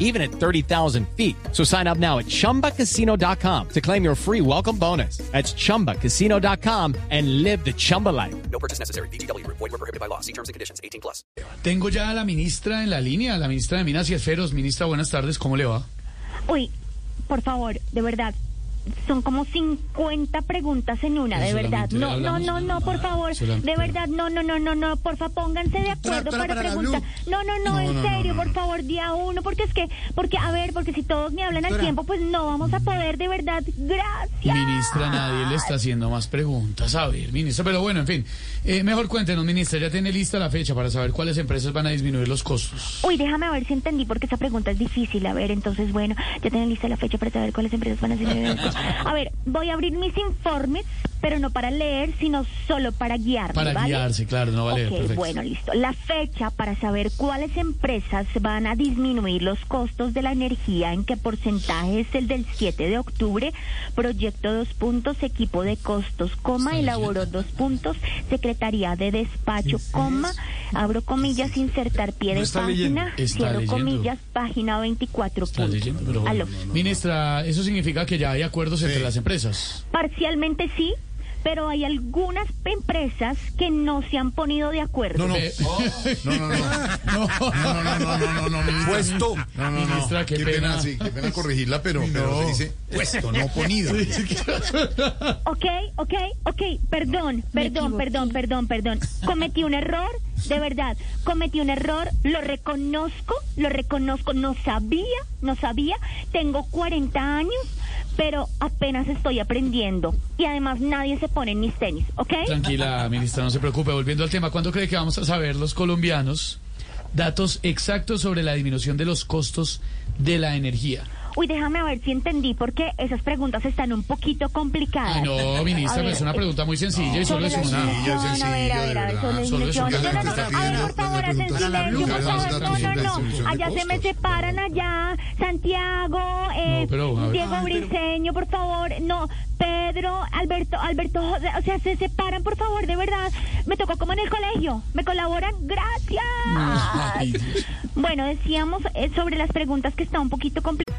even at 30,000 feet. So sign up now at chumbacasino.com to claim your free welcome bonus. That's chumbacasino.com and live the Chumba life. No purchase necessary. BGW. Void were prohibited by law. See terms and conditions. 18 plus. Tengo ya a la ministra en la línea, la ministra de Minas y Esferos. Ministra, buenas tardes, ¿cómo le va? Uy, por favor, de verdad. Son como 50 preguntas en una, de verdad. No, no, no, no, por favor. De verdad, no, no, no, no, no. Porfa, pónganse de acuerdo para preguntar. No, no, no, en serio, por favor, día uno. Porque es que, porque, a ver, porque si todos me hablan al tiempo, pues no vamos a poder, de verdad. Gracias. Ministra, nadie le está haciendo más preguntas. A ver, ministra, pero bueno, en fin. Eh, mejor cuéntenos, ministra, ya tiene lista la fecha para saber cuáles empresas van a disminuir los costos. Uy, déjame ver si entendí, porque esa pregunta es difícil. A ver, entonces, bueno, ya tienen lista la fecha para saber cuáles empresas van a hacer. A ver, voy a abrir mis informes, pero no para leer, sino solo para guiarme. Para ¿vale? guiarse, claro, no va a leer, Ok, perfecto. bueno, listo. La fecha para saber cuáles empresas van a disminuir los costos de la energía, en qué porcentaje es el del 7 de octubre, proyecto dos puntos, equipo de costos, coma, elaboró dos puntos, secretaría de despacho, coma, abro comillas, insertar pie de está leyendo. página, Está cierro leyendo. comillas, página 24 Está puntos. leyendo, bueno. Aló. Ministra, eso significa que ya hay acuerdos entre las empresas. Parcialmente sí, pero hay algunas empresas que no se han ponido de acuerdo. No, no. No, no, no. No, no, no, no, no, no, no, ministra. Puesto. No, no, no. Ministra, qué pena. sí, qué pena corregirla, pero, pero se dice puesto, no ponido. Ok, ok, ok, perdón, perdón, perdón, perdón, perdón. Cometí un error, de verdad, cometí un error, lo reconozco, lo reconozco, no sabía, no sabía, tengo 40 años, pero apenas estoy aprendiendo y además nadie se pone en mis tenis, ¿ok? Tranquila, ministra, no se preocupe. Volviendo al tema, ¿cuándo cree que vamos a saber los colombianos datos exactos sobre la disminución de los costos de la energía? Uy, déjame ver si entendí porque esas preguntas están un poquito complicadas. Ay, no, ministra, pero es una pregunta muy sencilla y solo es una. sencilla, a ver, a ver, a ver. Solo es una No, no, no, a ver, por favor, hacen silencio, por favor, no, no, no, allá se me separan allá, Santiago, eh, No, pero, a ver. Diego Briseño, por favor, no, Pedro, Alberto, Alberto, José, o sea, se separan, por favor, de verdad, me tocó como en el colegio, me colaboran, gracias. Bueno, decíamos eh, sobre las preguntas que está un poquito complicado.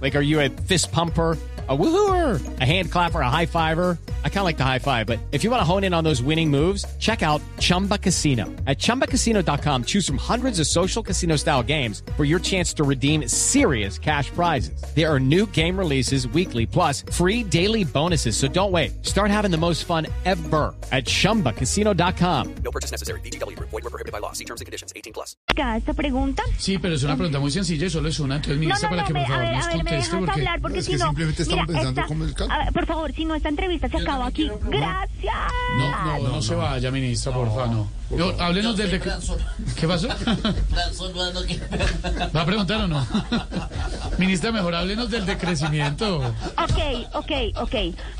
Like, are you a fist pumper? A woohooer, a hand clapper, a high fiver. I kind of like the high five, but if you want to hone in on those winning moves, check out Chumba Casino. At chumbacasino.com, choose from hundreds of social casino style games for your chance to redeem serious cash prizes. There are new game releases weekly, plus free daily bonuses. So don't wait. Start having the most fun ever at chumbacasino.com. No purchase necessary. BGW. Void were prohibited by law. See terms and conditions. 18 plus. esta pregunta. Sí, pero es una pregunta muy sencilla y solo es una. Entonces, No, ministra, no, para no, que me, por a favor ver, nos a ver, me conteste, dejas porque. hablar porque Es si no... simplemente estamos mira, pensando esta- cómo es el caso. a ver, por favor, si no, esta entrevista se acaba aquí. Gracias. No, no, no, se vaya, ministra, por favor, no. No, háblenos del de... ¿Qué pasó? ¿Va a preguntar o no? Ministra, mejor háblenos del decrecimiento. Ok, ok, ok.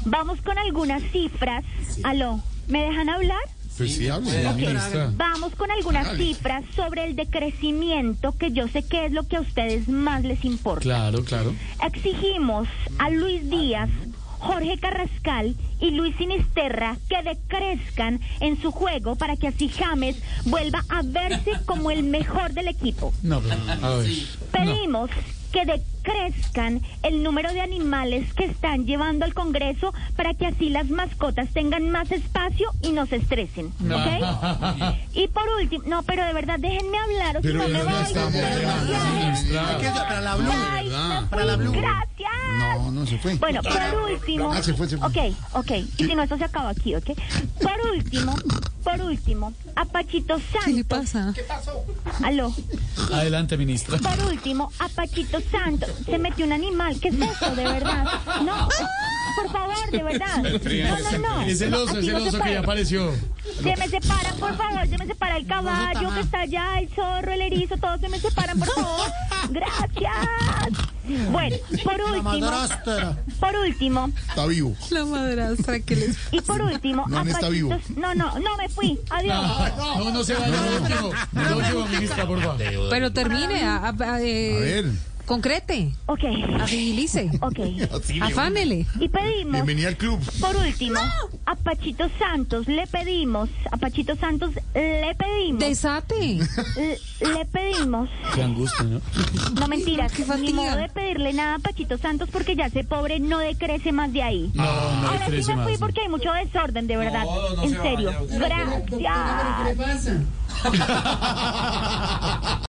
Vamos con algunas cifras. Aló, ¿me dejan hablar? Pues sí, hable. Sí, ministra. Vamos con algunas cifras sobre el decrecimiento que yo sé que es lo que a ustedes más les importa. Claro, claro. Exigimos a Luis Díaz, Jorge Carrascal y Luis Sinisterra que decrezcan en su juego para que así James vuelva a verse como el mejor del equipo. No, pero, a ver. Pedimos que decrezcan el número de animales que están llevando al Congreso para que así las mascotas tengan más espacio y no se estresen. ¿Ok? Y por último, no, pero de verdad, déjenme hablar o si Pero no me voy. Para la Blue. Gracias. No, no se fue. Bueno, por último. Ah, se fue, se fue. Ok, ok. Y si no, esto se acaba aquí, ¿ok? Por último, por último, a Pachito Santos. ¿Qué le pasa? Aló. Adelante, ministra. Por último, a Pachito Santos. Se metió un animal. ¿Qué es eso, de verdad? No, por favor, de verdad. No, no, no. Es el oso, es el no oso que ya apareció. Se me separan, por favor, se me separa el caballo que está allá, el zorro, el erizo, todos se me separan, por favor. Gracias. Bueno, por La último, madrastra por último, está vivo. La madrastra que les... y por último, No, no está vivo. No, no, no me fui. Adiós. No, no se vaya. Último, lo último, ministra, por favor. Pero termine, a, a- a- eh, A ver, concrete, Ok, agilice, ok. afánele. Y pedimos, bienvenida al club. por último, a Pachito Santos le pedimos, a Pachito Santos le pedimos, Desate. le, le pedimos, Qué angustia, ¿no? no mentiras, Qué ni modo de pedirle nada a Pachito Santos porque ya ese pobre no decrece más de ahí. No, no Ahora sí me fui más. porque hay mucho desorden, de verdad. en serio. Gracias.